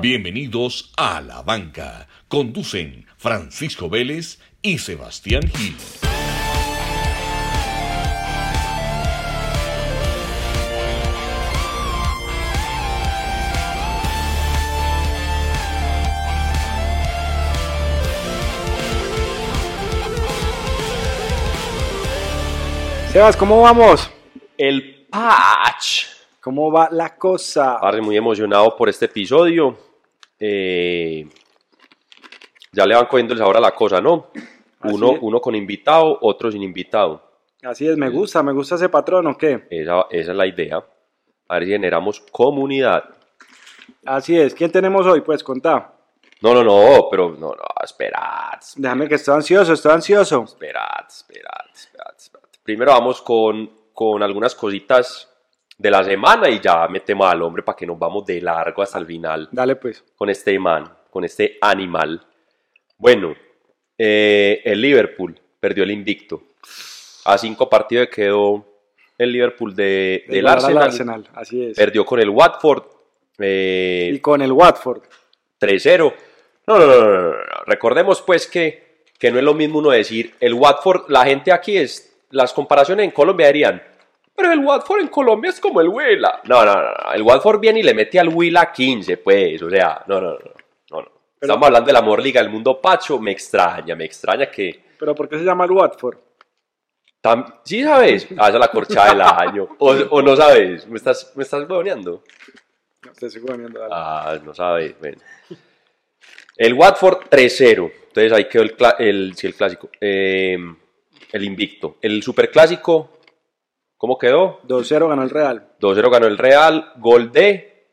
Bienvenidos a La Banca. Conducen Francisco Vélez y Sebastián Gil. Sebas, ¿cómo vamos? El patch. ¿Cómo va la cosa? Parce, muy emocionado por este episodio. Eh, ya le van cogiendo el sabor a la cosa, ¿no? Uno, uno con invitado, otro sin invitado. Así es, me gusta, me gusta ese patrón, ¿o qué? Esa, esa es la idea. A ver si generamos comunidad. Así es, ¿quién tenemos hoy? Pues contá. No, no, no, pero no, no, esperad, Déjame que estoy ansioso, estoy ansioso. esperad, esperad, esperad, esperad. Primero vamos con, con algunas cositas de la semana y ya metemos al hombre para que nos vamos de largo hasta el final. Dale pues. con este man, con este animal. Bueno, eh, el Liverpool perdió el invicto. A cinco partidos quedó el Liverpool de, De del Arsenal. Arsenal, así es. Perdió con el Watford Y eh, con el Watford. 3-0. No, no, no, no, no, no. Recordemos pues que, que no es lo mismo uno decir el Watford, la gente aquí es, las comparaciones en Colombia dirían, pero el Watford en Colombia es como el Huila. No, no, no, no. El Watford viene y le mete al Huila 15, pues, o sea, no, no, no, no, no. Pero- Estamos hablando de la Amor Liga del Mundo Pacho, me extraña, me extraña que... ¿Pero por qué se llama el Watford? tam- ¿Sí sabes? Ah, esa es la corchada del año. O, o no sabes, me estás, me estás huevoneando? No, te poniendo, dale. Ah, no sabes, bueno. El Watford 3-0. Entonces ahí quedó el, el, sí, el clásico. Eh, el invicto. El superclásico, ¿cómo quedó? 2-0 ganó el Real. 2-0 ganó el Real. Gol de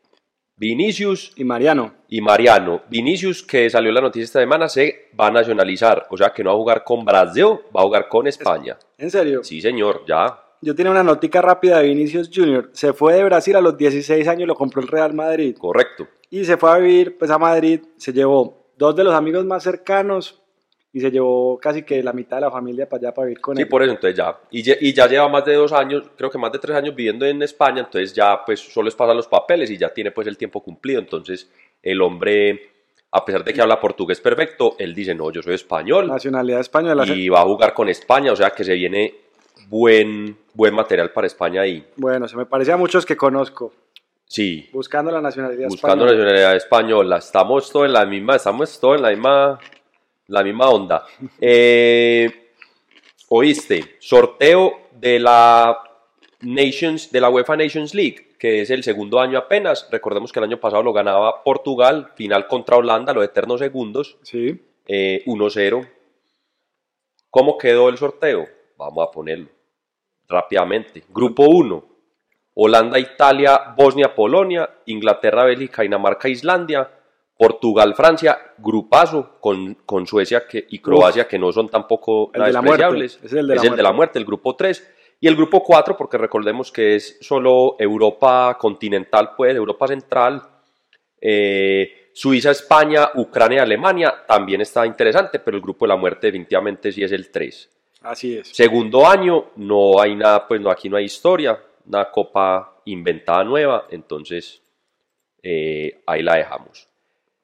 Vinicius Y Mariano. y Mariano. Vinicius, que salió en la noticia esta semana, se va a nacionalizar. O sea que no va a jugar con Brasil, va a jugar con España. ¿En serio? Sí, señor, ya. Yo tenía una notica rápida de Vinicius Jr. Se fue de Brasil a los 16 años lo compró el Real Madrid. Correcto. Y se fue a vivir pues, a Madrid. Se llevó dos de los amigos más cercanos y se llevó casi que la mitad de la familia para allá para vivir con Sí, él. por eso, entonces ya. Y, ya- y ya lleva más de dos años, creo que más de tres años viviendo en España, entonces ya pues solo es pasar los papeles y ya tiene pues el tiempo cumplido. Entonces el hombre, a pesar de que habla portugués perfecto, él dice, no, yo soy español Nacionalidad española. y va a jugar con España, o sea que se viene buen, buen material para España ahí. Bueno, se me parece a muchos que conozco. Sí, Buscando la nacionalidad buscando española. nacionalidad española. Estamos todos en la misma, estamos todos en la misma, la misma onda. Eh, Oíste, sorteo de la Nations, de la UEFA Nations League, que es el segundo año apenas. Recordemos que el año pasado lo ganaba Portugal, final contra Holanda, los eternos segundos, Sí. eh, 1-0. ¿Cómo quedó el sorteo? Vamos a ponerlo rápidamente. Grupo 1. Holanda, Italia, Bosnia, Polonia, Inglaterra, Bélgica, Dinamarca, Islandia, Portugal, Francia, grupazo con, con Suecia que, y Croacia, que no son tampoco El nada de la muerte, despreciables. es el de la de la muerte. muerte, el grupo 3. Y el grupo 4, porque recordemos que es solo Europa continental, pues, Europa central, eh, Suiza, España, Ucrania, Alemania, también está interesante, pero el grupo de la muerte definitivamente sí es el 3. Así es. Segundo año, no hay nada, pues no, aquí no hay historia, una copa inventada nueva, entonces eh, ahí la dejamos.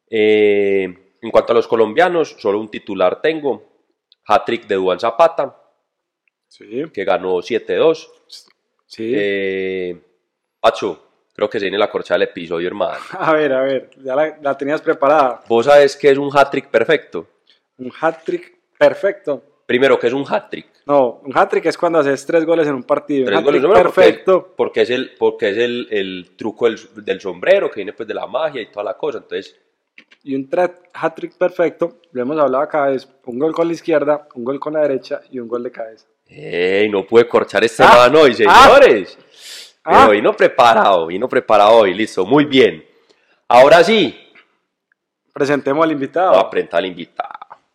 Eh, en cuanto a los colombianos, solo un titular tengo, hat-trick de Duan Zapata, Sí. que ganó 7-2. Sí. Eh, Pacho, creo que se viene la corcha del episodio, hermano. A ver, a ver. Ya la, la tenías preparada. Vos sabes que es un hat-trick perfecto. Un hat-trick perfecto. Primero, que es un hat-trick? No, un hat-trick es cuando haces tres goles en un partido. Tres un goles, no, porque- perfecto. Porque, es el, porque es el, el truco del, del sombrero, que viene pues de la magia y toda la cosa. Entonces, Y un hat-trick perfecto, lo hemos hablado acá, es un gol con la izquierda, un gol con la derecha y un gol de cabeza. ¡ey! No pude corchar este Ah, man hoy, ah, señores. ah. Pero vino preparado, vino preparado hoy, listo, muy bien. Ahora sí, Presentemos al invitado. vamos a presentar al invitado.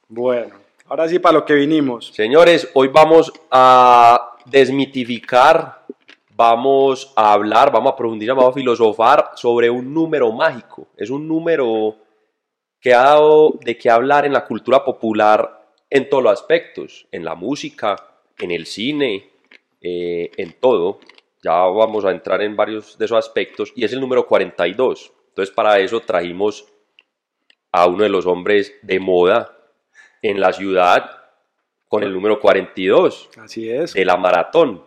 Bueno, ahora sí para lo que vinimos. Señores, hoy vamos a desmitificar, vamos a hablar, vamos a profundizar, vamos a filosofar sobre un número mágico. Es un número que ha dado de qué hablar en la cultura popular en todos los aspectos, en la música, en el cine, eh, en todo. Ya vamos a entrar en varios de esos aspectos y es el número 42. Entonces para eso trajimos a uno de los hombres de moda en la ciudad con el número 42 Así es. de la maratón.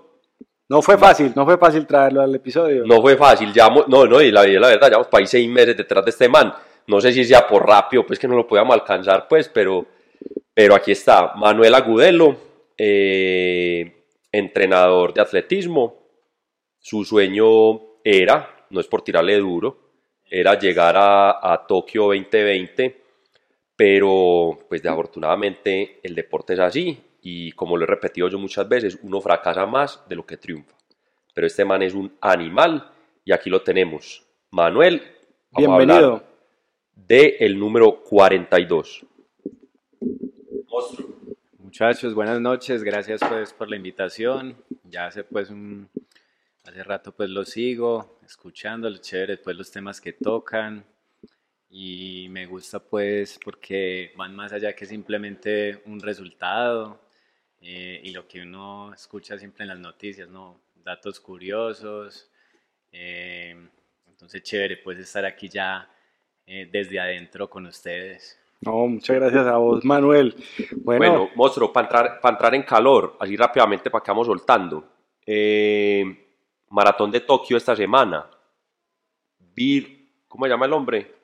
No fue fácil, no fue fácil traerlo al episodio. No fue fácil, llevamos, no, no, y la, la verdad, llevamos para ahí seis meses detrás de este man. No sé si sea por rápido, pues que no lo podíamos alcanzar, pues, pero, pero aquí está. Manuel Agudelo, eh, entrenador de atletismo. Su sueño era, no es por tirarle duro, era llegar a, Tokio 2020, pero pues desafortunadamente el deporte es así y como lo he repetido yo muchas veces, uno fracasa más de lo que triunfa. Pero este man es un animal y aquí lo tenemos. Manuel, Bienvenido. De el número 42. Muchachos, buenas noches, gracias pues por la invitación. Ya hace pues un hace rato pues lo sigo, escuchando los chéveres pues los temas que tocan y me gusta pues porque van más allá que simplemente un resultado eh, y lo que uno escucha siempre en las noticias, ¿no? Datos curiosos. eh, entonces chévere pues estar aquí ya eh, desde adentro con ustedes. No, muchas gracias a vos, Manuel. Bueno, Bueno, monstruo, para entrar, para entrar en calor, así rápidamente para que vamos soltando. Eh, maratón de Tokio esta semana. Bir, ¿cómo se llama el hombre?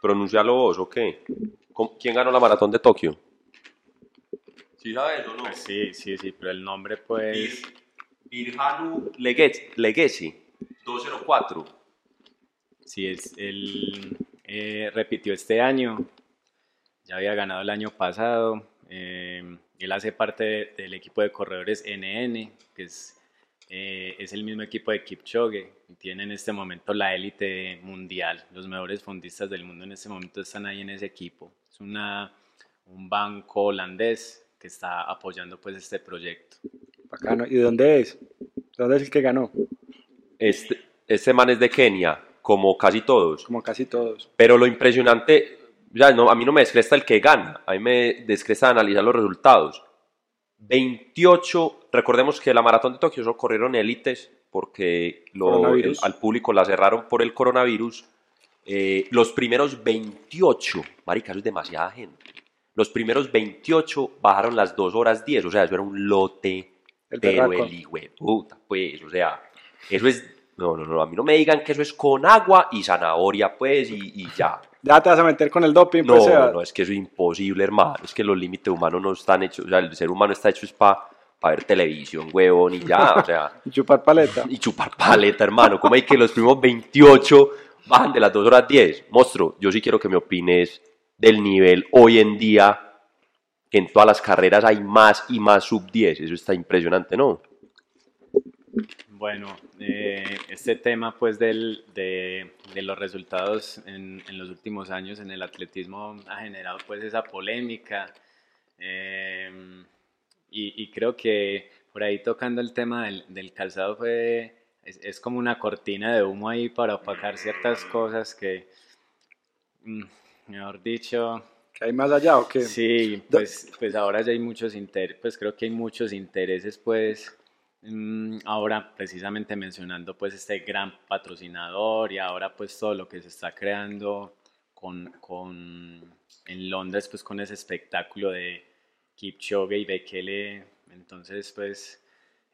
Pronuncialo vos, ¿o ¿Quién ganó la maratón de Tokio? ¿Sí sabes o no? Pues sí, sí, sí, pero el nombre pues... Birhanu Legacy, 204. Sí, es, él eh, repitió este año, ya había ganado el año pasado. eh, él hace parte de- del equipo de corredores NN, que es, eh, es el mismo equipo de Kipchoge. Y tiene en este momento la élite mundial. Los mejores fondistas del mundo en este momento están ahí en ese equipo. Es una, un banco holandés que está apoyando pues este proyecto. bacano. ¿Y de dónde es? ¿De dónde es el que ganó? Este, este man es de Kenia, como casi todos. Como casi todos. Pero lo impresionante, ya no, a mí no me descresta el que gana, a mí me descresta analizar los resultados. 28, recordemos que la maratón de Tokio solo corrieron élites porque lo- Coronavirus. el- al público la cerraron por el coronavirus. Eh, los primeros 28, marica, eso es demasiada gente. Los primeros 28 bajaron las 2 horas 10, o sea, eso era un lote, El pero el puta, pues, o sea, eso es, no, no, no, a mí no me digan que eso es con agua y zanahoria, pues, y, y ya. Ya te vas a meter con el doping, No, pues, Sebas. no, es que eso es imposible, hermano. Es que los límites humanos no están hechos. O sea, el ser humano está hecho es para ver televisión, huevón, y ya. O sea, Y chupar paleta. y chupar paleta, hermano. ¿Cómo hay que los primeros 28 bajan de las 2 horas 10? Monstruo, yo sí quiero que me opines del nivel hoy en día, que en todas las carreras hay más y más sub 10. Eso está impresionante, ¿no? Bueno, eh, este tema pues del, de, de los resultados en, en los últimos años en el atletismo ha generado pues esa polémica eh, y, y creo que por ahí tocando el tema del, del calzado fue, es, es como una cortina de humo ahí para opacar ciertas cosas que, mm, mejor dicho, ¿Que hay más allá o qué? Sí, pues, pues ahora ya hay muchos intereses, pues creo que hay muchos intereses, pues ahora precisamente mencionando pues este gran patrocinador y ahora pues todo lo que se está creando con, con en Londres pues con ese espectáculo de Kipchoge y Bekele, entonces pues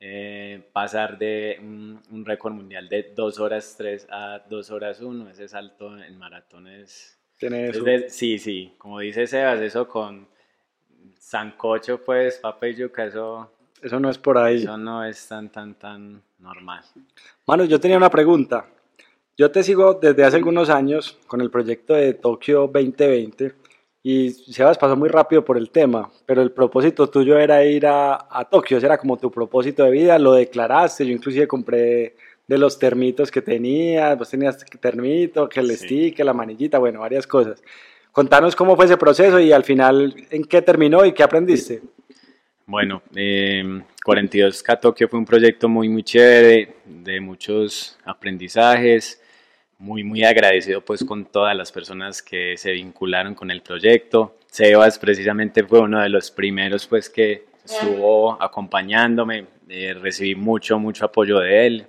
eh, pasar de un, un récord mundial de 2 horas 3 a 2 horas 1, ese salto en maratones sí, sí, como dice Sebas, eso con sancocho, pues, papa y yuca, eso, Eso no es por ahí. eso no es tan, tan, tan normal. Manu, yo tenía una pregunta. Yo te sigo desde hace algunos años con el proyecto de Tokio 2020 y Sebas pasó muy rápido por el tema, pero el propósito tuyo era ir a, a Tokio, ese era como tu propósito de vida, lo declaraste, yo inclusive compré de los termitos que tenías, vos tenías termito, que el Sí. stick, que la manillita, bueno, varias cosas. Contanos cómo fue ese proceso y al final en qué terminó y qué aprendiste. Bueno, eh, 42K Tokio fue un proyecto muy, muy chévere, de muchos aprendizajes, muy, muy agradecido pues con todas las personas que se vincularon con el proyecto. Sebas precisamente fue uno de los primeros pues que estuvo acompañándome, eh, recibí mucho, mucho apoyo de él.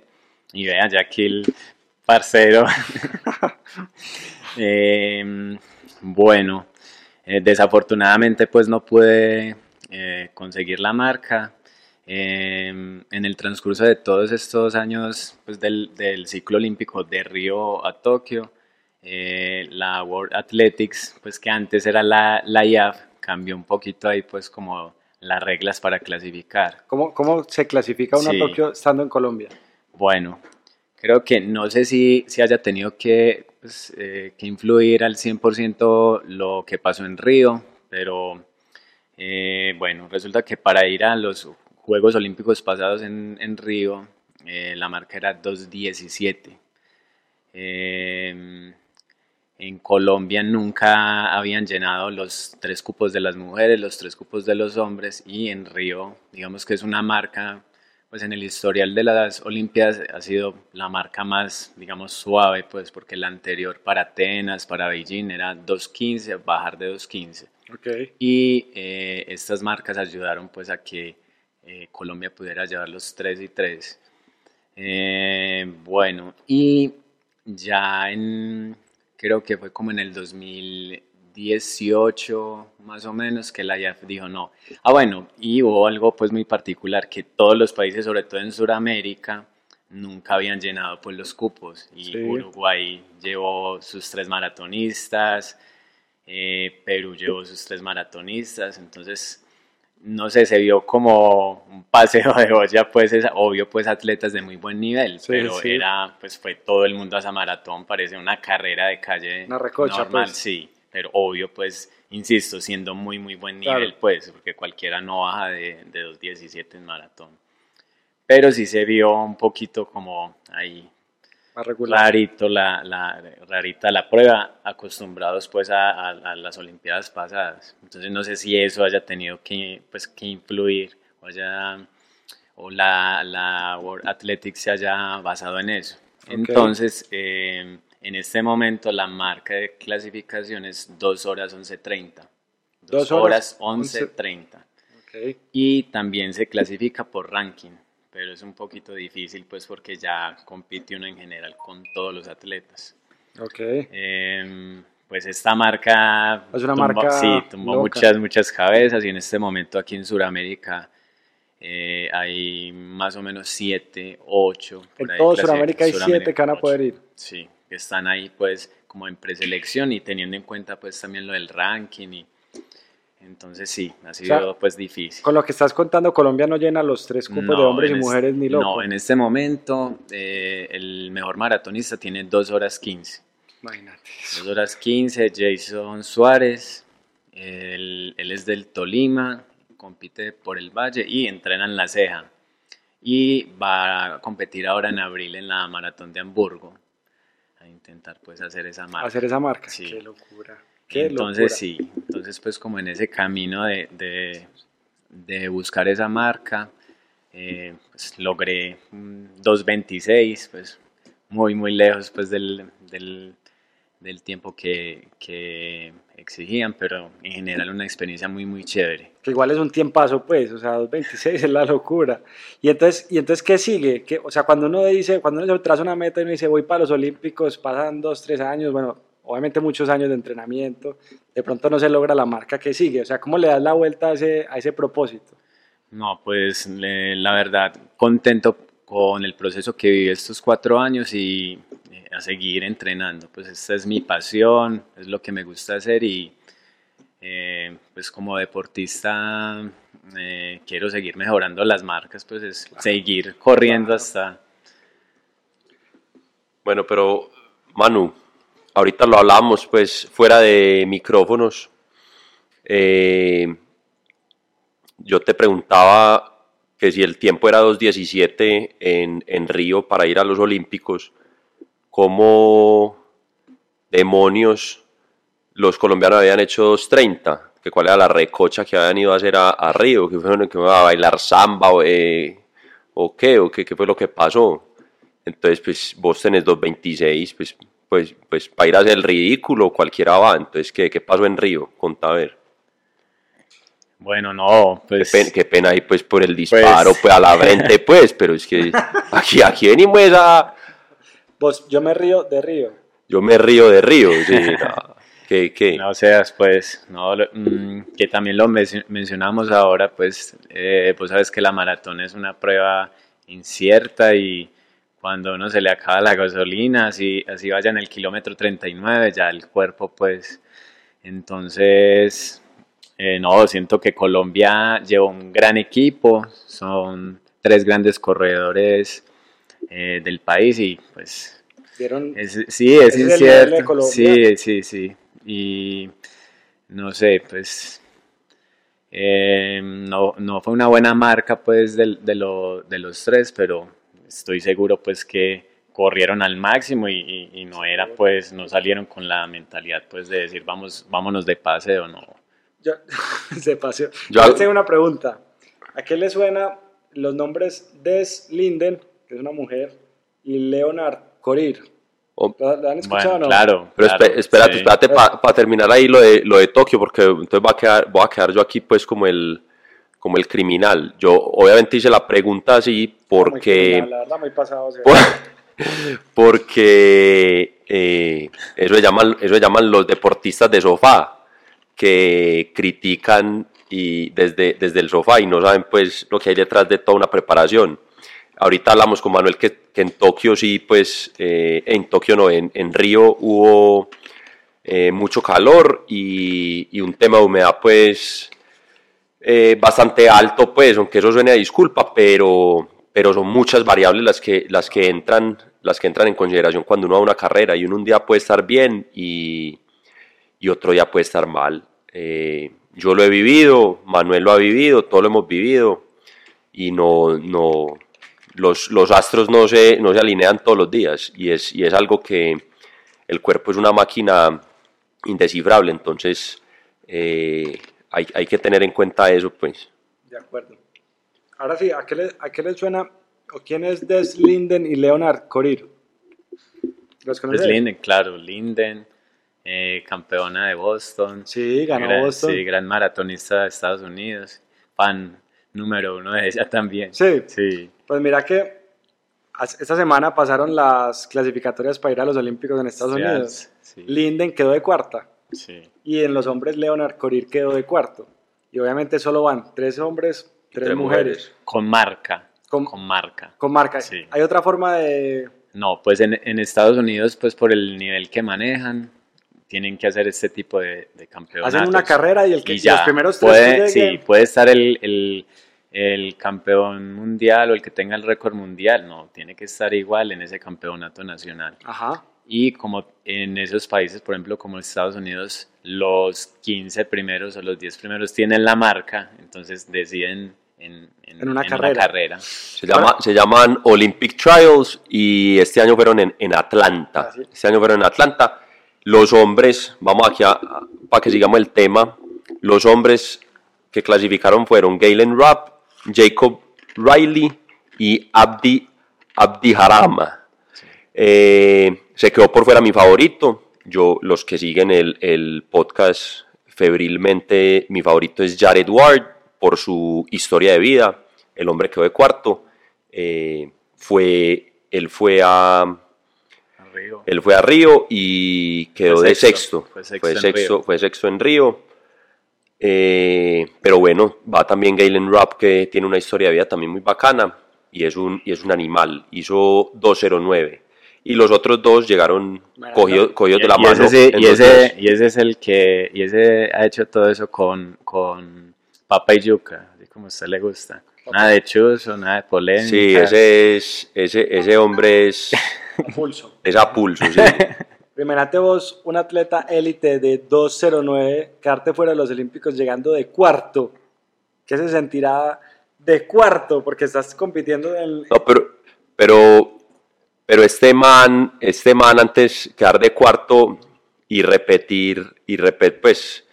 Y vean, ya aquí el parcero. Eh, Bueno, eh, desafortunadamente pues no pude eh, conseguir la marca. Em, en el transcurso de todos estos años pues, del, del ciclo olímpico de Río a Tokio, eh, la World Athletics, pues que antes era la, la IAF, cambió un poquito ahí pues como las reglas para clasificar. ¿Cómo, cómo se clasifica una Sí. Tokio estando en Colombia? Bueno, creo que no sé si, si haya tenido que, pues, eh, que influir al 100% lo que pasó en Río, pero eh, bueno, resulta que para ir a los Juegos Olímpicos pasados en, en Río, eh, la marca era 2.17. Eh, en Colombia nunca habían llenado los tres cupos de las mujeres, los tres cupos de los hombres y en Río, digamos que es una marca, pues en el historial de las Olimpiadas ha sido la marca más, digamos, suave, pues porque la anterior para Atenas, para Beijing era 2.15, bajar de 2.15 Ok. y eh, estas marcas ayudaron pues a que eh, Colombia pudiera llevar los 3 y 3. Eh, bueno, y ya en, creo que fue como en el 2018 más o menos que la IAF dijo no. Ah bueno, y hubo algo pues muy particular que todos los países, sobre todo en Sudamérica, nunca habían llenado pues los cupos y Sí. Uruguay llevó sus tres maratonistas, eh, Perú llevó sus tres maratonistas, entonces no sé, se vio como un paseo de olla, pues es obvio, pues atletas de muy buen nivel, Sí, pero sí. era, pues fue todo el mundo a esa maratón, parece una carrera de calle Una recocha, normal, pues. sí, pero obvio, pues, insisto, siendo muy, muy buen Claro. nivel, pues, porque cualquiera no baja de, de 2.17 en maratón. Pero sí se vio un poquito como ahí Más regular. rarito la, la, rarita la prueba, acostumbrados pues a, a- a las Olimpiadas pasadas. Entonces no sé si eso haya tenido que, pues, que influir o, haya, o la, la World Athletics se haya basado en eso. Ok. Entonces, eh, en este momento la marca de clasificación es 2 horas 11.30. 2 Dos horas horas 11.30 Ok. y también se clasifica por ranking, pero es un poquito difícil pues porque ya compite uno en general con todos los atletas. Ok. Em, pues esta marca Es una tumbó- marca sí, tumbó loca. muchas, muchas cabezas y en este momento aquí en Sudamérica eh, hay más o menos 7, 8. En todo Sudamérica hay siete que van a poder ir. Sí, que están ahí pues como en preselección y teniendo en cuenta pues también lo del ranking y entonces sí, ha sido pues difícil. Con lo que estás contando, Colombia no llena los tres cupos de No, hombres y mujeres ni loco. No, en este momento eh, el mejor maratonista tiene 2 horas 15. Imagínate. 2 horas 15, Jason Suárez. Él, él es del Tolima, compite por el Valle y entrena en La Ceja. Y va a competir ahora en abril en la maratón de Hamburgo. A intentar pues hacer esa marca. Hacer esa marca. Sí. Qué locura. Qué Entonces locura. sí, entonces pues como en ese camino de, de, de buscar esa marca, eh, pues logré mm, 2.26, pues muy muy lejos pues del, del, del tiempo que, que exigían, pero en general una experiencia muy muy chévere. Que igual es un tiempazo, pues, o sea, 2.26 es la locura. Y entonces, ¿y entonces qué sigue? ¿Qué- o sea, cuando uno dice, cuando uno se traza una meta y uno dice, voy para los Olímpicos, pasan dos, tres años, bueno, obviamente muchos años de entrenamiento, de pronto no se logra la marca que sigue. O sea, ¿cómo le das la vuelta a ese, a ese propósito? No, pues la verdad, contento con el proceso que viví estos cuatro años y eh, a seguir entrenando. Pues esta es mi pasión, es lo que me gusta hacer y eh, pues como deportista eh, quiero seguir mejorando las marcas, pues es seguir corriendo Claro. hasta... Bueno, pero Manu, ahorita lo hablamos pues fuera de micrófonos. Eh, yo te preguntaba que si el tiempo era 2.17 en, en Río para ir a los Olímpicos, ¿cómo demonios los colombianos habían hecho 2.30? Que cuál era la recocha que habían ido a hacer a, Río, que fue que a bailar samba eh, o qué, o qué, qué fue lo que pasó. Entonces, pues vos tenés 2.26, pues, pues, pues para ir a hacer el ridículo cualquiera va. Entonces, ¿qué, qué pasó en Río? Contá a ver. Bueno, no, Qué, pues... pen- qué pena ahí pues por el disparo, pues, a la frente, pues, pero es que aquí, aquí venimos a... Vos, yo me río de Río. Yo me río de Río, sí, no. que, que No, o sea, pues, no, lo- mm, que también lo men- mencionamos ahora, pues, eh, pues sabes que la maratón es una prueba incierta y cuando uno se le acaba la gasolina, así, así vaya en el kilómetro 39, ya el cuerpo, pues, entonces, eh, no, siento que Colombia lleva un gran equipo, son tres grandes corredores eh, del país y pues Dieron- es- sí, es es el nivel de incierto. Sí, sí, sí. Y no sé, pues eh, no, no fue una buena marca pues de, lo- de los tres, pero estoy seguro pues que corrieron al máximo y, y- y no era pues, no salieron con la mentalidad pues de decir vamos, vámonos de paseo, no. Yo, se paseó. Yo- Yo tengo una pregunta. ¿A qué le suena los nombres Des Linden, que es una mujer, y Leonard Corir? Oh. ¿Lo, lo han escuchado Bueno, o no? claro. Pero claro, espérate, sí. espérate para terminar ahí lo de, lo de Tokio, porque entonces va a quedar, voy a quedar yo aquí pues como el, como el criminal. Yo obviamente hice la pregunta así porque... la verdad, muy pasado. porque eh, eso, se llaman, eso se llaman los deportistas de sofá, que critican y desde, desde el sofá y no saben pues lo que hay detrás de toda una preparación. Ahorita hablamos con Manuel que, que en Tokio sí, pues eh, en Tokio no, en, en Río hubo eh, mucho calor y, y un tema de humedad pues eh, bastante alto, pues, aunque eso suene a disculpa, pero, pero son muchas variables las que, las que entran, las que entran en consideración cuando uno va a una carrera. Y uno un día puede estar bien y, y otro día puede estar mal. Eh, yo lo he vivido, Manuel lo ha vivido, todos lo hemos vivido y no, no, los, los astros no se, no se alinean todos los días. Y es, y es algo que el cuerpo es una máquina indescifrable, entonces eh, hay, hay que tener en cuenta eso, pues. De acuerdo. Ahora sí, ¿a qué, le, ¿a qué les suena? ¿O quién es Des Linden y Leonard Corir? ¿Los conoces? Linden, claro, Linden, eh, campeona de Boston. Sí, ganó gran, Boston. Sí, gran maratonista de Estados Unidos. Fan número uno de ella también. Sí. Sí. Pues mira que esta semana pasaron las clasificatorias para ir a los Olímpicos en Estados Sí, Unidos. sí. Linden quedó de cuarta Sí. y en los hombres Leonard Corir quedó de cuarto. Y obviamente solo van tres hombres, tres, tres mujeres. mujeres. Con marca. Con- Con, marca. Con marca. Sí. Hay otra forma de... No, pues en, en Estados Unidos, pues por el nivel que manejan, tienen que hacer este tipo de, de campeonatos. Hacen una carrera y el que Y y ya, los primeros tres puede, que lleguen, sí, puede estar el, el, el campeón mundial o el que tenga el récord mundial, no, tiene que estar igual en ese campeonato nacional. Ajá. Y como en esos países, por ejemplo, como Estados Unidos, los 15 primeros o los 10 primeros tienen la marca, entonces deciden en, En una carrera. carrera. Se, llama, se llaman Olympic Trials y este año fueron en, en Atlanta. Ah, sí. Este año fueron en Atlanta. Los hombres, vamos aquí a- a- para que sigamos el tema, los hombres que clasificaron fueron Galen Rapp, Jacob Riley y Abdi, Abdi Harama. Eh, se quedó por fuera mi favorito. Yo, los que siguen el, el podcast febrilmente, mi favorito es Jared Ward por su historia de vida. El hombre quedó de cuarto. Eh, fue, él fue a Arriba. él fue a Río y quedó Fue de sexto, sexto. fue sexto Fue en sexto, Río. fue sexto en Río. Eh, pero bueno, va también Galen Rapp, que tiene una historia de vida también muy bacana y es un, y es un animal. Hizo 2.09. Y los otros dos llegaron cogidos, cogidos de la y mano. ese, y, ese, y ese es el que, y ese ha hecho todo eso con, con papa y yuca, así como a usted le gusta. Nada de chuzo, nada de polémica. Sí, ese, es, ese, ese hombre es, a pulso. es a pulso, sí. Imagínate vos, un atleta élite de 2.09, quedarte fuera de los Olímpicos llegando de cuarto. ¿Qué se sentirá de cuarto? Porque estás compitiendo en... No, pero, pero, pero este man, este man antes quedar de cuarto y repetir, y repetir, pues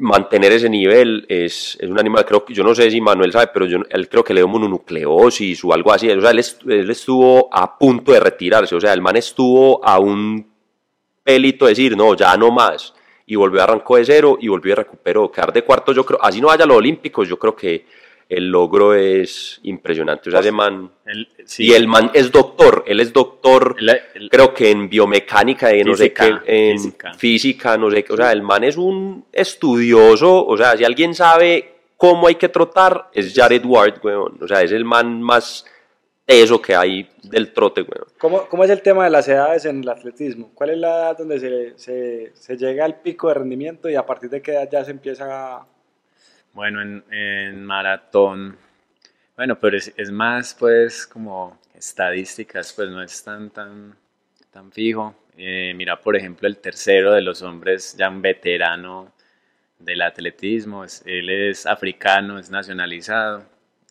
mantener ese nivel es, es un animal, creo que, yo no sé si Manuel sabe, pero yo, él creo que le dio mononucleosis o algo así, o sea, él, est- él estuvo a punto de retirarse, o sea, el man estuvo a un pelito de decir, no, ya no más, y volvió a arrancó de cero y volvió y recuperó, quedar de cuarto, yo creo, así no vaya a los Olímpicos, yo creo que el logro es impresionante. O sea, ese man... El- sí, Y el man es doctor, él es doctor, el- el- creo que en biomecánica, en no sé Física, qué, en física. física. no sé qué. O sea, el man es un estudioso. O sea, si alguien sabe cómo hay que trotar, es Jared Ward, weón. O sea, es el man más teso que hay del trote, weón. ¿Cómo, ¿Cómo es el tema de las edades en el atletismo? ¿Cuál es la edad donde se, se, se llega al pico de rendimiento y a partir de qué edad ya se empieza a... Bueno, en, en maratón, bueno, pero es, es más pues como estadísticas, pues no es tan, tan, tan fijo. Eh, mira, por ejemplo, el tercero de los hombres, ya un veterano del atletismo, es- él es africano, es nacionalizado.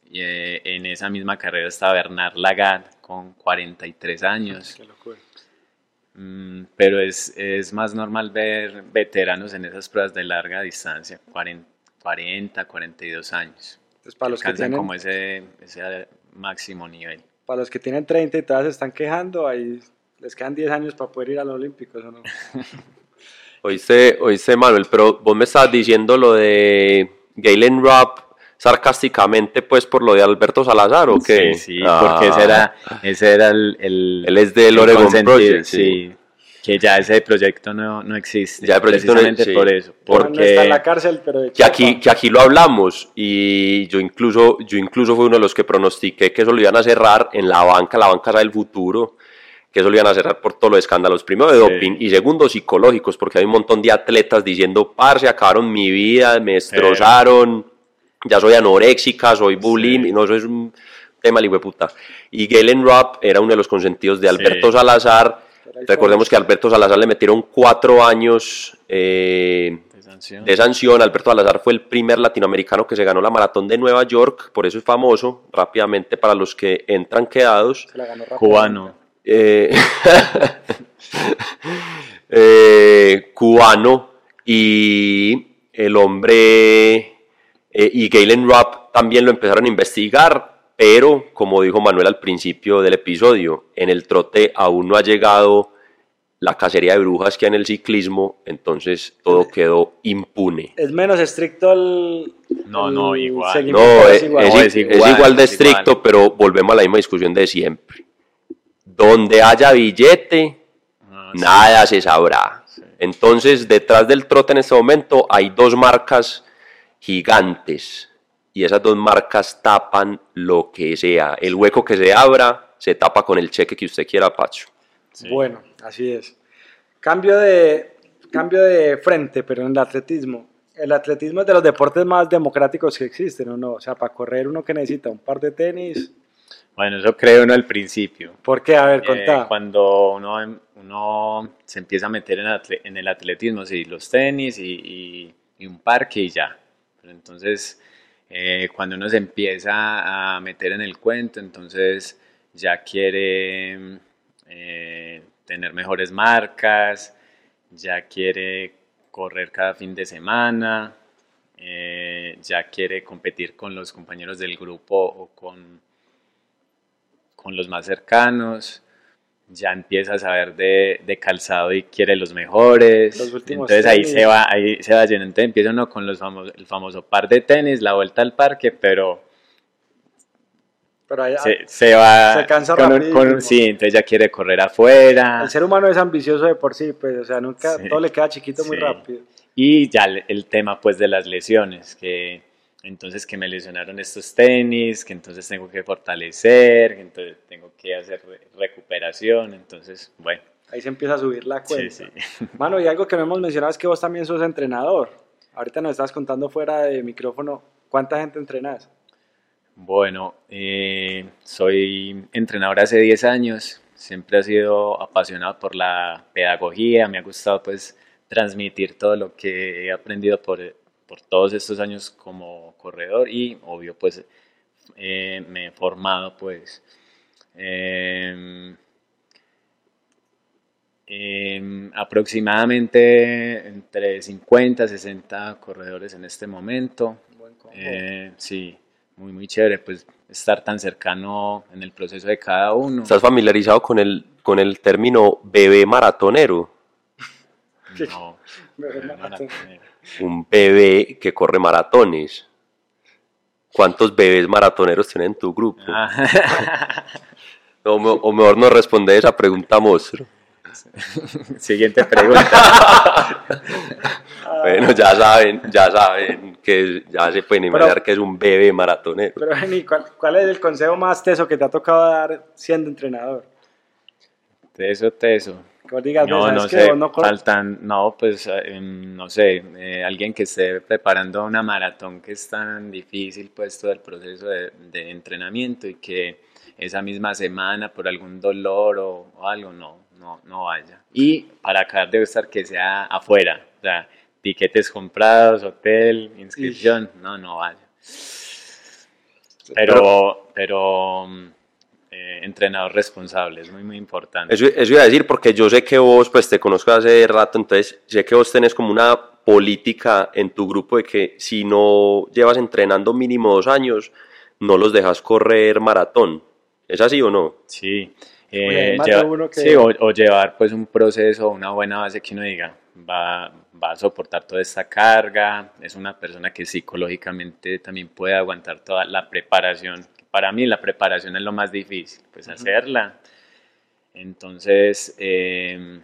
Y eh, en esa misma carrera está Bernard Lagat con 43 años. Qué locura. Mm, pero es, es más normal ver veteranos en esas pruebas de larga distancia, 40, 40 42 años. Entonces, para los, que tienen, como ese, ese máximo nivel. para los que tienen 30 y todavía se están quejando, ahí les quedan 10 años para poder ir a los Olímpicos, ¿o no? Oíste, oíste, Manuel, pero vos me estabas diciendo lo de Galen Rupp sarcásticamente, pues, por lo de Alberto Salazar, ¿o qué? Sí, sí, Ah, porque ese era, ese era el, el- Él es del el Oregon Project, sí. sí. Que ya ese proyecto no, no existe. Ya el proyecto no- precisamente sí. por eso. Por- No, no está en la Porque cárcel, pero de que aquí, que aquí lo hablamos y yo incluso, yo incluso fui uno de los que pronostiqué que eso lo iban a cerrar en la banca, la banca del futuro, que eso lo iban a cerrar por todos los escándalos, primero de Sí. doping y segundo psicológicos, porque hay un montón de atletas diciendo, parce, acabaron mi vida, me destrozaron, ya soy anoréxica, soy bullying, no, eso es un tema de puta. Y Galen Rupp era uno de los consentidos de Sí. Alberto Salazar, recordemos que a Alberto Salazar le metieron cuatro años... eh, de sanción. de sanción. Alberto Salazar fue el primer latinoamericano que se ganó la maratón de Nueva York, por eso es famoso, rápidamente para los que entran quedados. se la ganó rápido. Cubano. Eh, eh, cubano y el hombre eh, y Galen Rupp también lo empezaron a investigar, pero como dijo Manuel al principio del episodio, en el trote aún no ha llegado la cacería de brujas que hay en el ciclismo, entonces todo quedó impune. Es menos estricto el... No, no, igual. No, es es, igual. es es de es estricto, igual. pero volvemos a la misma discusión de siempre. Donde haya billete, Ah, sí. nada se sabrá. Entonces, detrás del trote en este momento hay dos marcas gigantes y esas dos marcas tapan lo que sea. El hueco que se abra se tapa con el cheque que usted quiera, Pacho. Sí. Bueno, así es. Cambio de, cambio de frente, pero en el atletismo. El atletismo es de los deportes más democráticos que existen, ¿o no? O sea, para correr uno que necesita un par de tenis. Bueno, eso creo uno al principio. ¿Por qué? A ver, Eh, contá. cuando uno, uno se empieza a meter en, atle- en el atletismo, sí, los tenis y, y- y un parque y ya. Pero entonces, eh, cuando uno se empieza a meter en el cuento, entonces ya quiere eh, tener mejores marcas, ya quiere correr cada fin de semana, eh, ya quiere competir con los compañeros del grupo o con con los más cercanos, ya empieza a saber de, de calzado y quiere los mejores. Los últimos Entonces ahí se va, ahí se va llenando. Entonces empieza uno con los famos- el famoso par de tenis, la vuelta al parque, pero Pero ahí- se, se va se cansa con un- rapidísimo. con un- sí, entonces ya quiere correr afuera. el ser humano es ambicioso de por sí, pues, o sea, nunca, Sí. todo le queda chiquito muy rápido. Y ya el, el tema pues de las lesiones, que entonces que me lesionaron estos tenis, que entonces tengo que fortalecer, que entonces tengo que hacer re- recuperación, entonces bueno, Ahí se empieza a subir la sí, cuenta. sí. Mano, y algo que no hemos mencionado es que vos también sos entrenador. Ahorita nos estás contando fuera de micrófono cuánta gente entrenas. Bueno, eh, soy entrenador hace 10 años, siempre he sido apasionado por la pedagogía, me ha gustado pues transmitir todo lo que he aprendido por, por todos estos años como corredor y obvio pues eh, me he formado pues em, em, aproximadamente entre 50 60 corredores en este momento. Buen combo. Eh, sí, muy, muy chévere, pues estar tan cercano en el proceso de cada uno. ¿Estás familiarizado con el, con el término bebé maratonero? No, no, no. Un bebé que corre maratones. ¿Cuántos bebés maratoneros tienen en tu grupo? Ah. O, me- o mejor no responde esa pregunta, monstruo. Siguiente pregunta. Bueno, ya saben, ya saben que ya se pueden Pero- imaginar que es un bebé maratonero. Pero, ¿cuál, cuál es el consejo más teso que te ha tocado dar siendo entrenador? Teso, teso. Que digas, No, "¿Sabes no qué? sé, no faltan, no, pues, eh, no sé, eh, alguien que esté preparando una maratón que es tan difícil, pues, todo el proceso de, de entrenamiento y que esa misma semana por algún dolor o, o algo, no, no, no vaya. Y para acabar debe estar que sea afuera, o sea, tiquetes comprados, hotel, inscripción, no, no vaya. Pero, pero, mm, eh, entrenador responsable, es muy, muy importante. Eso, eso iba a decir porque yo sé que vos, pues te conozco hace rato, entonces sé que vos tenés como una política en tu grupo de que si no llevas entrenando mínimo dos años, no los dejas correr maratón. ¿Es así o no? Sí, eh, más lleva- de uno que- sí, o, o llevar pues un proceso, una buena base que uno diga, va, va a soportar toda esta carga, es una persona que psicológicamente también puede aguantar toda la preparación. Para mí la preparación es lo más difícil, pues hacerla. Entonces, eh,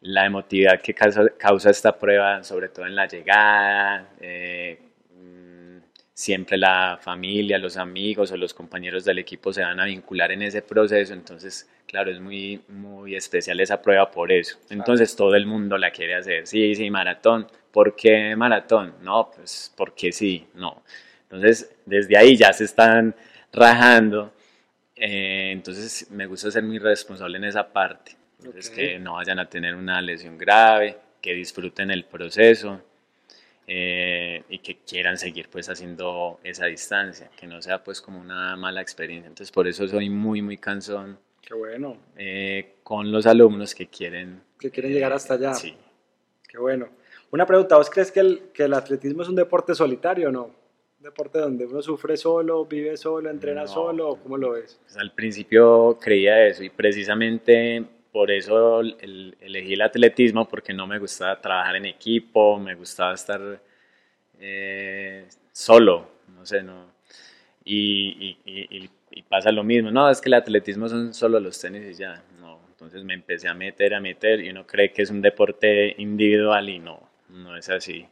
la emotividad que causa, causa esta prueba, sobre todo en la llegada, eh, mm, siempre la familia, los amigos o los compañeros del equipo se van a vincular en ese proceso, entonces, claro, es muy, muy especial esa prueba por eso. Entonces, todo el mundo la quiere hacer. Sí, sí, maratón. ¿Por qué maratón? No, pues porque sí, no. Entonces, desde ahí ya se están rajando. Eh, entonces, me gusta ser muy responsable en esa parte. Entonces, Ok. que no vayan a tener una lesión grave, que disfruten el proceso eh, y que quieran seguir pues haciendo esa distancia, que no sea pues como una mala experiencia. Entonces, por eso soy muy, muy cansón Qué bueno, eh, con los alumnos que quieren... que quieren llegar hasta allá. Sí. Qué bueno. Una pregunta, ¿vos crees que el, que el atletismo es un deporte solitario o no? ¿Un deporte donde uno sufre solo, vive solo, entrena No. solo? ¿o ¿Cómo lo ves? Pues, al principio creía eso y precisamente por eso el- elegí el atletismo porque no me gustaba trabajar en equipo, me gustaba estar eh, solo, no sé, no. Y, y- y- y- y pasa lo mismo, no, es que el atletismo son solo los tenis y ya, no. Entonces me empecé a meter, a meter y uno cree que es un deporte individual y no, no es así,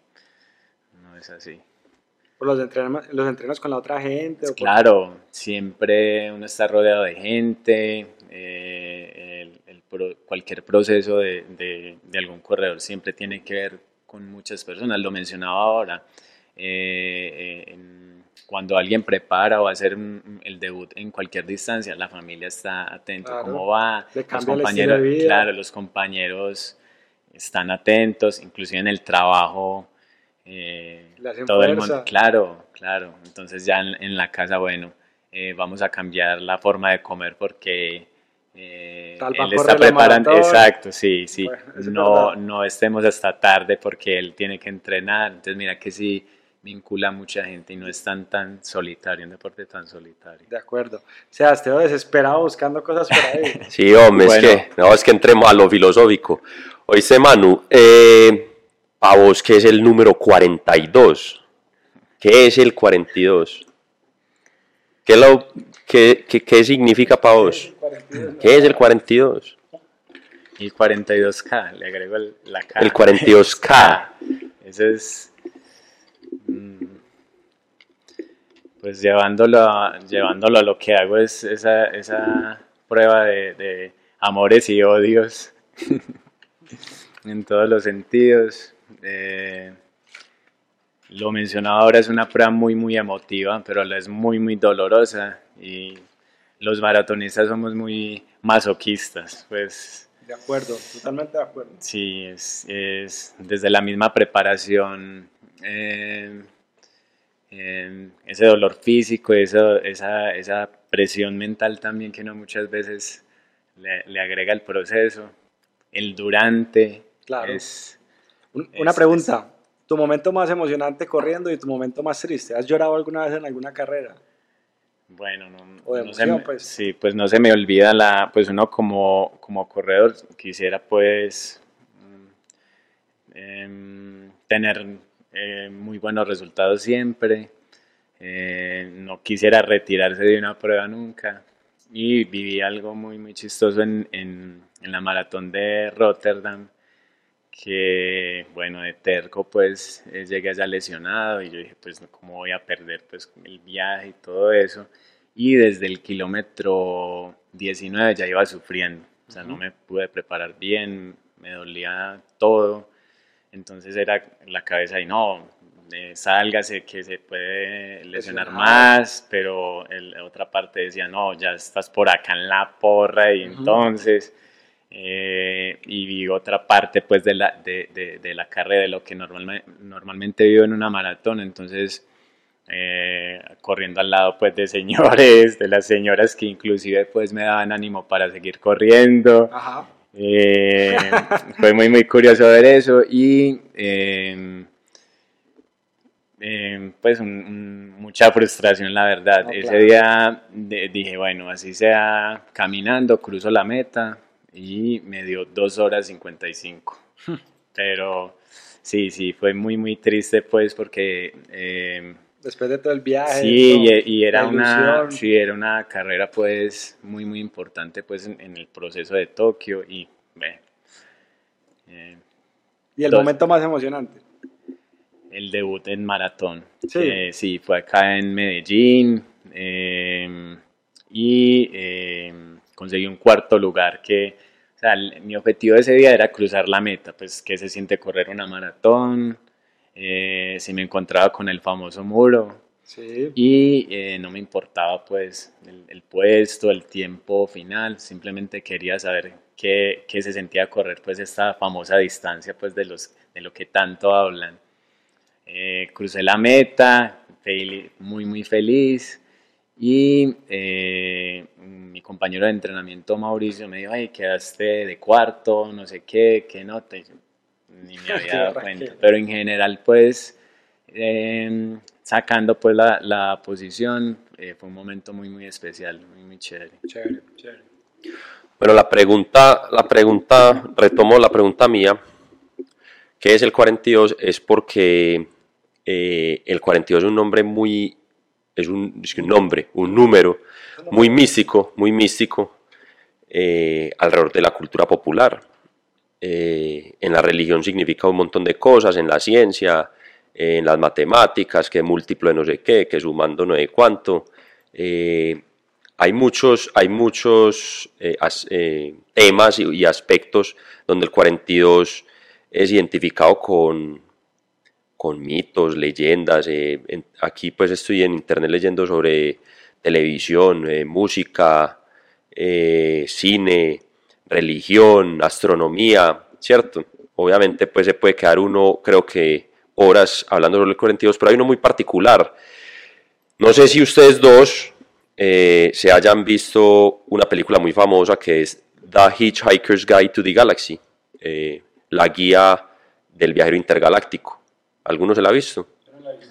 no es así. ¿Por los entrenos, los con la otra gente? o Claro, siempre uno está rodeado de gente, eh, el- el pro- cualquier proceso de, de- de algún corredor siempre tiene que ver con muchas personas, lo mencionaba ahora, eh, eh, en- cuando alguien prepara o va a hacer un- el debut en cualquier distancia, la familia está atenta, Claro. cómo va, los compañeros, claro, los compañeros están atentos, inclusive en el trabajo. Eh, todo el mundo, claro, claro. Entonces ya en, en la casa, bueno, eh, vamos a cambiar la forma de comer porque eh, él está preparando, exacto, sí, sí. Bueno, eso es no, no estemos hasta tarde porque él tiene que entrenar. Entonces mira que sí vincula a mucha gente y no es tan tan solitario, un deporte tan solitario. De acuerdo. Sebas, te veo desesperado buscando cosas por ahí. Sí, hombre, Bueno. es que, no, es que entremos a lo filosófico. Oíste, Manu, eh, para vos, ¿qué es el número 42? ¿Qué es el 42? ¿Qué, lo, qué, qué, qué significa para vos? ¿Qué es el 42? Y 42K, le agrego el, la K. El 42K. Eso es. mm, Pues llevándolo a, llevándolo a lo que hago es esa, esa prueba de, de amores y odios en todos los sentidos. Eh, lo mencionado ahora es una prueba muy, muy emotiva, pero la vez muy, muy dolorosa. Y los maratonistas somos muy masoquistas, pues De acuerdo, totalmente de acuerdo. Sí, es, es desde la misma preparación, eh, eh, ese dolor físico, esa, esa presión mental también que uno muchas veces le, le agrega al proceso, el durante. Claro. Es, Un- Una pregunta. ¿Tu momento más emocionante corriendo y tu momento más triste? ¿Has llorado alguna vez en alguna carrera? Bueno, no, O de no se emoción, me, pues. sí, pues no se me olvida la, pues uno como, como corredor quisiera pues em, tener eh, muy buenos resultados siempre, eh, no quisiera retirarse de una prueba nunca. Y viví algo muy, muy chistoso en, en, en la maratón de Rotterdam, que, bueno, de terco, pues eh, llegué allá lesionado y yo dije, pues, ¿cómo voy a perder pues, el viaje y todo eso? Y desde el kilómetro 19 ya iba sufriendo, o sea, no me pude preparar bien, me dolía todo, entonces era la cabeza y no, eh, sálgase que se puede lesionar más, pero la otra parte decía, no, ya estás por acá en la porra y entonces... Eh, y otra parte pues de la, de, de, de la carrera, de lo que normalmente, normalmente vivo en una maratón, entonces eh, corriendo al lado pues de señores, de las señoras que inclusive pues me daban ánimo para seguir corriendo. Eh, fue muy muy curioso ver eso y em, pues mucha frustración la verdad. Ese día dije bueno así sea caminando, cruzo la meta, y me dio 2 horas 55. Pero sí, sí, fue muy, muy triste pues porque... Eh, Después de todo el viaje. Sí, y, era, una, sí era una carrera pues muy, muy importante pues en, el proceso de Tokio y... Eh, ¿Y el momento más emocionante? El debut en maratón. Sí, eh, sí fue acá en Medellín y conseguí un cuarto lugar que, o sea, mi objetivo ese día era cruzar la meta, pues que se siente correr una maratón, eh, si me encontraba con el famoso muro sí. y eh, no me importaba pues el, puesto, el tiempo final, simplemente quería saber qué, qué, se sentía correr pues esta famosa distancia pues de, los, de lo que tanto hablan. Eh, crucé la meta, muy muy feliz, y eh, mi compañero de entrenamiento, Mauricio, me dijo, ay, quedaste de cuarto, no sé qué, qué nota. ni me había dado cuenta. Pero en general, pues, em, sacando pues la, la posición, eh, fue un momento muy, muy especial, muy, muy chévere. Chévere, chévere. Bueno, la pregunta, la pregunta, retomo la pregunta mía, ¿qué es el 42? Es porque eh, el 42 es un nombre muy es un, nombre, un número muy místico, muy místico eh, alrededor de la cultura popular. Eh, en la religión significa un montón de cosas, en la ciencia, en las matemáticas, que múltiplo de no sé qué, que sumando no sé cuánto. Eh, hay muchos, hay muchos temas y, y, aspectos donde el 42 es identificado con, con mitos, leyendas. Eh, aquí pues estoy en internet leyendo sobre televisión, eh, música, eh, cine, religión, astronomía, ¿cierto? Obviamente pues se puede quedar uno, creo que horas hablando sobre el 42, pero hay uno muy particular. No sé si ustedes dos se hayan visto una película muy famosa que es The Hitchhiker's Guide to the Galaxy, la guía del viajero intergaláctico. ¿Alguno se la ha visto?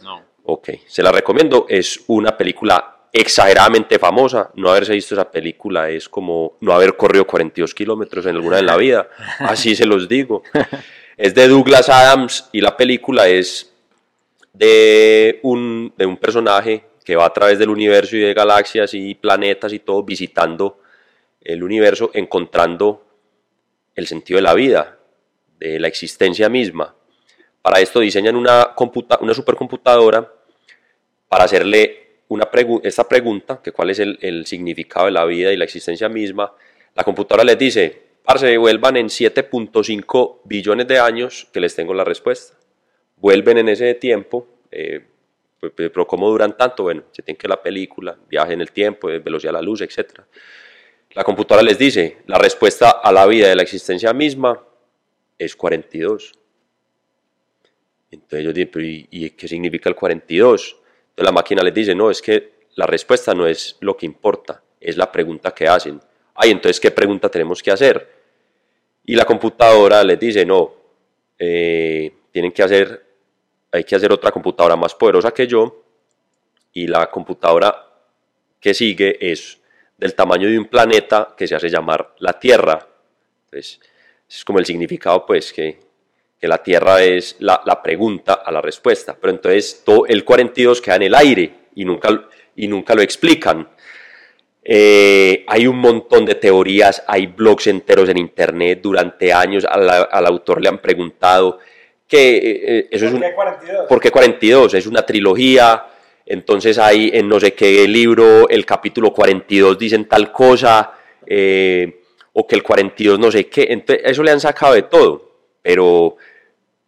No. Ok, se la recomiendo. Es una película exageradamente famosa. No haberse visto esa película es como no haber corrido 42 kilómetros en alguna de la vida. Así se los digo. Es de Douglas Adams y la película es de un, de un personaje que va a través del universo y de galaxias y planetas y todo, visitando el universo, encontrando el sentido de la vida, de la existencia misma. Para esto diseñan una, supercomputadora para hacerle esta pregunta, que cuál es el, significado de la vida y la existencia misma. La computadora les dice, parce, vuelvan en 7.5 billones de años que les tengo la respuesta. Vuelven en ese tiempo, eh, pero ¿cómo duran tanto? Bueno, se tienen que la película, viaje en el tiempo, velocidad de la luz, etc. La computadora les dice, la respuesta a la vida y la existencia misma es 42. Entonces ellos dicen, ¿y, qué significa el 42? Entonces la máquina les dice, no, es que la respuesta no es lo que importa, es la pregunta que hacen. Ay, entonces, ¿qué pregunta tenemos que hacer? Y la computadora les dice, no, eh, tienen que hacer, hay que hacer otra computadora más poderosa que yo, y la computadora que sigue es del tamaño de un planeta que se hace llamar la Tierra. Entonces, es como el significado, pues, que que la Tierra es la, la pregunta a la respuesta, pero entonces todo el 42 queda en el aire y nunca, y nunca lo explican. Eh, hay un montón de teorías, hay blogs enteros en internet, durante años al, al autor le han preguntado que eh, eso es ¿Por un... qué 42? ¿Por qué 42? Es una trilogía, entonces hay en no sé qué libro, el capítulo 42 dicen tal cosa, eh, o que el 42 no sé qué, entonces eso le han sacado de todo, pero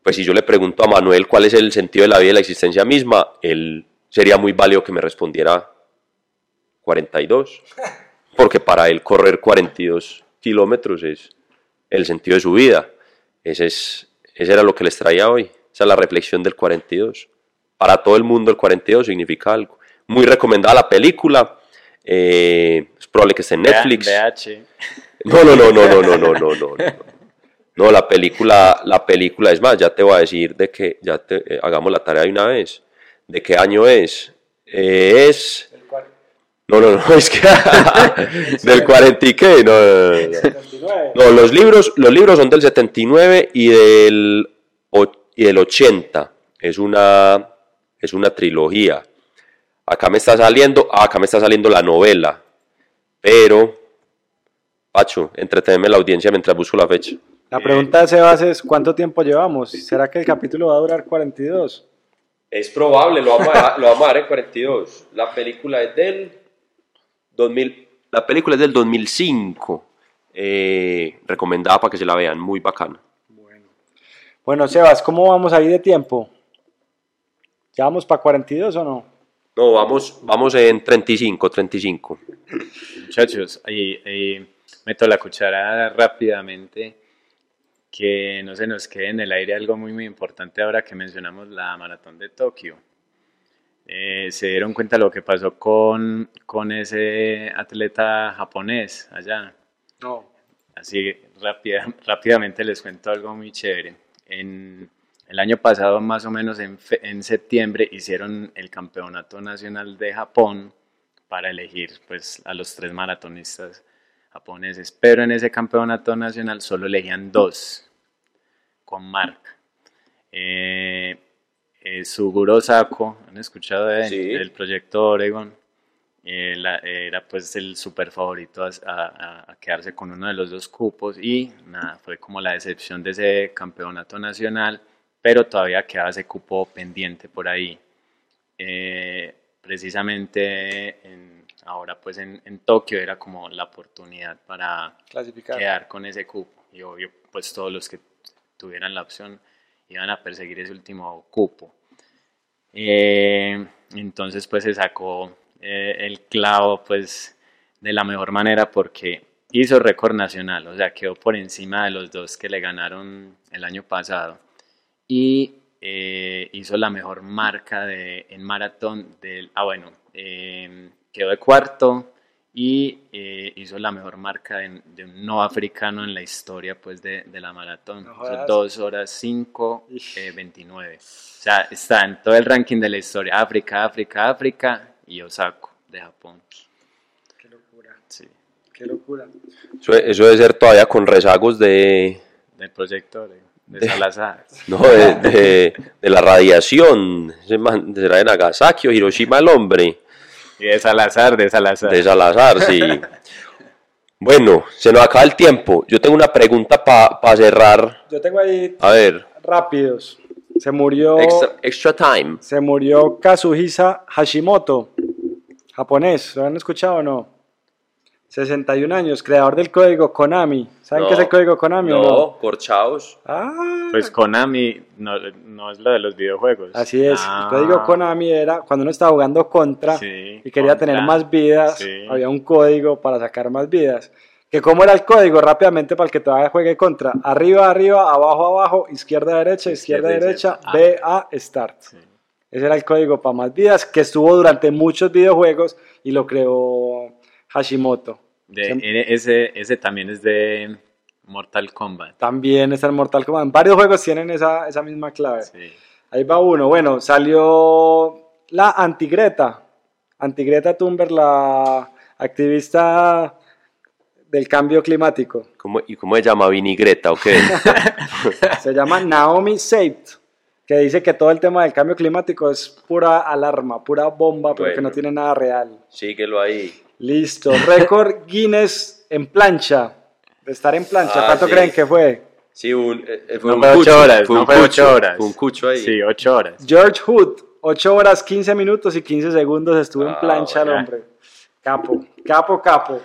pues si yo le pregunto a Manuel cuál es el sentido de la vida y la existencia misma, él sería muy válido que me respondiera 42, porque para él correr 42 kilómetros es el sentido de su vida. Ese, es, ese era lo que les traía hoy, esa es la reflexión del 42. Para todo el mundo el 42 significa algo. Muy recomendada la película, eh, es probable que esté en Netflix. No, no, no, no, no, no, no, no. no. No, la película, la película es más, ya te voy a decir de que, ya te, eh, hagamos la tarea de una vez. ¿De qué año es? Eh, es, El no, no, no, es que, del 40 y qué, no, no, no, no. 79. No, los libros, los libros son del 79 y del, y del 80. Es una, es una trilogía. Acá me está saliendo, ah, acá me está saliendo la novela. Pero, Pacho, entretenme la audiencia mientras busco la fecha. La pregunta de Sebas es, ¿cuánto tiempo llevamos? ¿Será que el capítulo va a durar 42? Es probable, lo vamos a dejar, lo vamos a dar en 42. La película es del 2000, la película es del 2005. Eh, recomendada para que se la vean, muy bacana. Bueno, Sebas, ¿cómo vamos ahí de tiempo? ¿Ya vamos para 42 o no? No, vamos, vamos en 35, 35. Muchachos, y, y meto la cuchara rápidamente, que no se nos quede en el aire algo muy, muy importante ahora que mencionamos la maratón de Tokio. Eh, se dieron cuenta lo que pasó con, con ese atleta japonés allá. No. Así rápida- rápidamente les cuento algo muy chévere. En el año pasado, más o menos en, fe- en septiembre, hicieron el campeonato nacional de Japón para elegir pues, a los tres maratonistas japoneses. Pero en ese campeonato nacional solo elegían dos con marca. Eh, eh, Suguro Sako, ¿han escuchado de él? Sí. El proyecto Oregon. Eh, la- era pues el super favorito a, a- a quedarse con uno de los dos cupos y nada, fue como la decepción de ese campeonato nacional, pero todavía quedaba ese cupo pendiente por ahí. Eh, precisamente en- ahora pues en, en Tokio era como la oportunidad para Clasificar. quedar con ese cupo y obvio pues todos los que tuvieran la opción iban a perseguir ese último cupo. Eh, entonces pues se sacó eh, el clavo pues de la mejor manera porque hizo récord nacional, o sea quedó por encima de los dos que le ganaron el año pasado y eh, hizo la mejor marca de, en maratón del, ah bueno, eh, quedó de cuarto y eh, hizo la mejor marca de, de un no africano en la historia pues de, de la maratón, No hizo jodas. 2 horas 5, Ish. eh, 29. O sea, está en todo el ranking de la historia, África, África, África y Osaka de Japón. Qué locura, Sí, qué locura. Eso, eso debe ser todavía con rezagos de, del proyecto de, de Salazar. no, de, de- de la radiación. Será de Nagasaki o Hiroshima el hombre. Y de Salazar, de Salazar. De Salazar, sí. Bueno, se nos acaba el tiempo. Yo tengo una pregunta para cerrar. Yo tengo ahí A ver, rápidos. Se murió, extra, extra time. se murió Kazuhisa Hashimoto, japonés. ¿Lo han escuchado o no? 61 años, creador del código Konami. ¿Saben No. qué es el código Konami no? No, corchaos. Ah, Pues Konami no, no es lo de los videojuegos. así es. Ah, El código Konami era cuando uno estaba jugando contra Sí, y quería Contra. tener más vidas, Sí. había un código para sacar más vidas. ¿Que ¿Cómo era el código? Rápidamente para el que todavía juegue contra. Arriba, arriba, abajo, abajo, izquierda, derecha, izquierda, Izquierda, derecha, izquierda. B, A, start. Sí. Ese era el código para más vidas que estuvo durante muchos videojuegos y lo creó Hashimoto. De- ese, ese también es de Mortal Kombat. También está en Mortal Kombat. Varios juegos tienen esa, esa misma clave. Sí. Ahí va uno. Bueno, salió la Antigreta. Antigreta Thunberg, la activista del cambio climático. ¿Cómo- ¿Y cómo se llama? ¿Vinigreta o qué? Se llama Naomi Saved, que dice que todo el tema del cambio climático es pura alarma, pura bomba, pero que no tiene nada real. Síguelo ahí. Listo. Récord Guinness en plancha. De estar en plancha. Ah, ¿Cuánto sí. creen que fue? Sí, un, eh, eh, fue No un fue ocho cucho, horas, fue no un fue cucho, ocho horas. Fue un cucho ahí. Sí, ocho horas. George Hood, 8 horas 15 minutos y 15 segundos estuvo en Ah, plancha el hombre. Capo, capo, capo.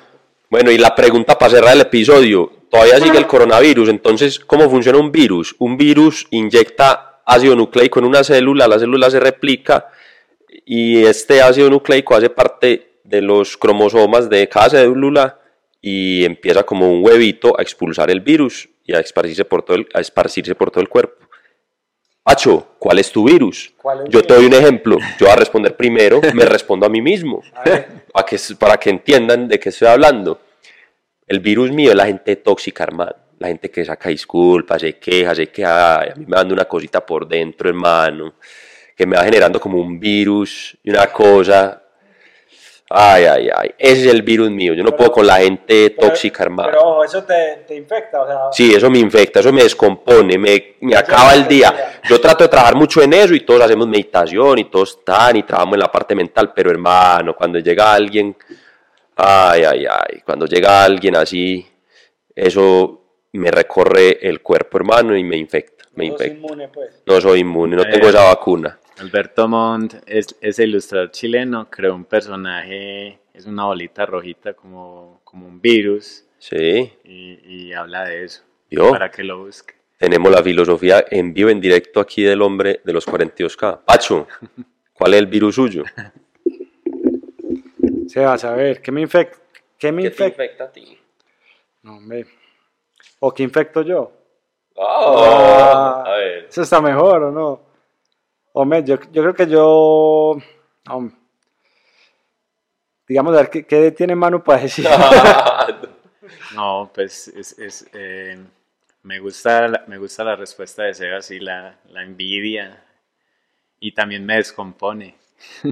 Bueno, y la pregunta para cerrar el episodio. Todavía sigue el coronavirus, entonces, ¿cómo funciona un virus? Un virus inyecta ácido nucleico en una célula, la célula se replica y este ácido nucleico hace parte de los cromosomas de cada célula y empieza como un huevito a expulsar el virus y a esparcirse por todo el, a esparcirse por todo el cuerpo. Pacho, ¿cuál es tu virus? ¿Cuál es Yo te doy un ejemplo. Yo voy a responder primero, me respondo a mí mismo. Para que, para que entiendan de qué estoy hablando. El virus mío es la gente tóxica, hermano. La gente que saca disculpas, se queja, se queja. Ay, a mí me dando una cosita por dentro, hermano. Que me va generando como un virus y una cosa. Ay, ay, ay. Ese es el virus mío. Yo no puedo con la gente tóxica, hermano. Pero eso te, te infecta, o sea. Sí, eso me infecta, eso me descompone, me, me acaba el día. Yo trato de trabajar mucho en eso y todos hacemos meditación y todos están y trabajamos en la parte mental, pero hermano, cuando llega alguien, ay, ay, ay, cuando llega alguien así, eso me recorre el cuerpo, hermano, y me infecta, me no infecta. inmune, pues. No soy inmune, no Eh. tengo esa vacuna. Alberto Montt, es, ese ilustrador chileno, creó un personaje, es una bolita rojita como, como un virus, Sí, y, y habla de eso, ¿Vio? para que lo busque. tenemos la filosofía en vivo, en directo aquí del hombre de los 42K. Pacho, ¿cuál es el virus suyo? Se va a saber. ¿Qué me infecta? ¿Qué me infecta? infecta a ti? No, hombre. ¿O qué infecto yo? Ah, a ver. Eso está mejor, ¿o no? Hombre, yo, yo creo que yo. hombre, digamos, a ver, ¿qué, qué tiene mano para decir? No, pues es, es, eh, me, gusta, la- me gusta la respuesta de Seba, sí, la, la envidia, y también me descompone.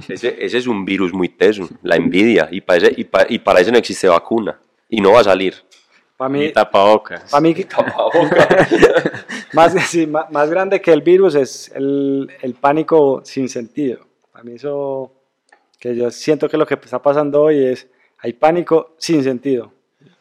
Ese, ese es un virus muy teso, la envidia, y para, ese, y, pa- y para ese no existe vacuna, y no va a salir. Para Mi mí, tapabocas. para mí más, sí, más, más grande que el virus es el, el pánico sin sentido. Para mí eso, que yo siento que lo que está pasando hoy es, hay pánico sin sentido.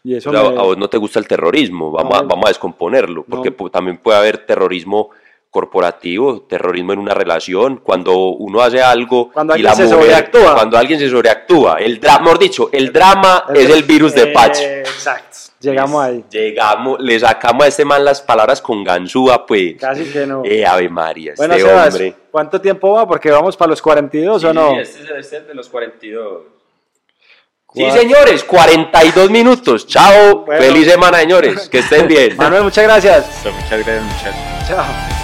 Y eso O sea, me- a vos no te gusta el terrorismo, vamos, a, No. vamos a descomponerlo, porque No. también puede haber terrorismo corporativo, terrorismo en una relación, cuando uno hace algo Cuando y la se mujer, sobreactúa. cuando alguien se sobreactúa, el drama, mejor dicho, el drama es el virus de Pacho. Exacto, llegamos ahí. Llegamos, le sacamos a este man las palabras con ganzúa, pues. Casi que no. Eh, Ave María, Bueno, este Sebas, hombre. ¿cuánto tiempo va? Porque vamos para los 42 o no. este es el de los 42. Sí, señores, 42 minutos. Chao. Bueno. Feliz semana, señores. Que estén bien. Manuel, muchas gracias. Muchas gracias, muchachos. Chao.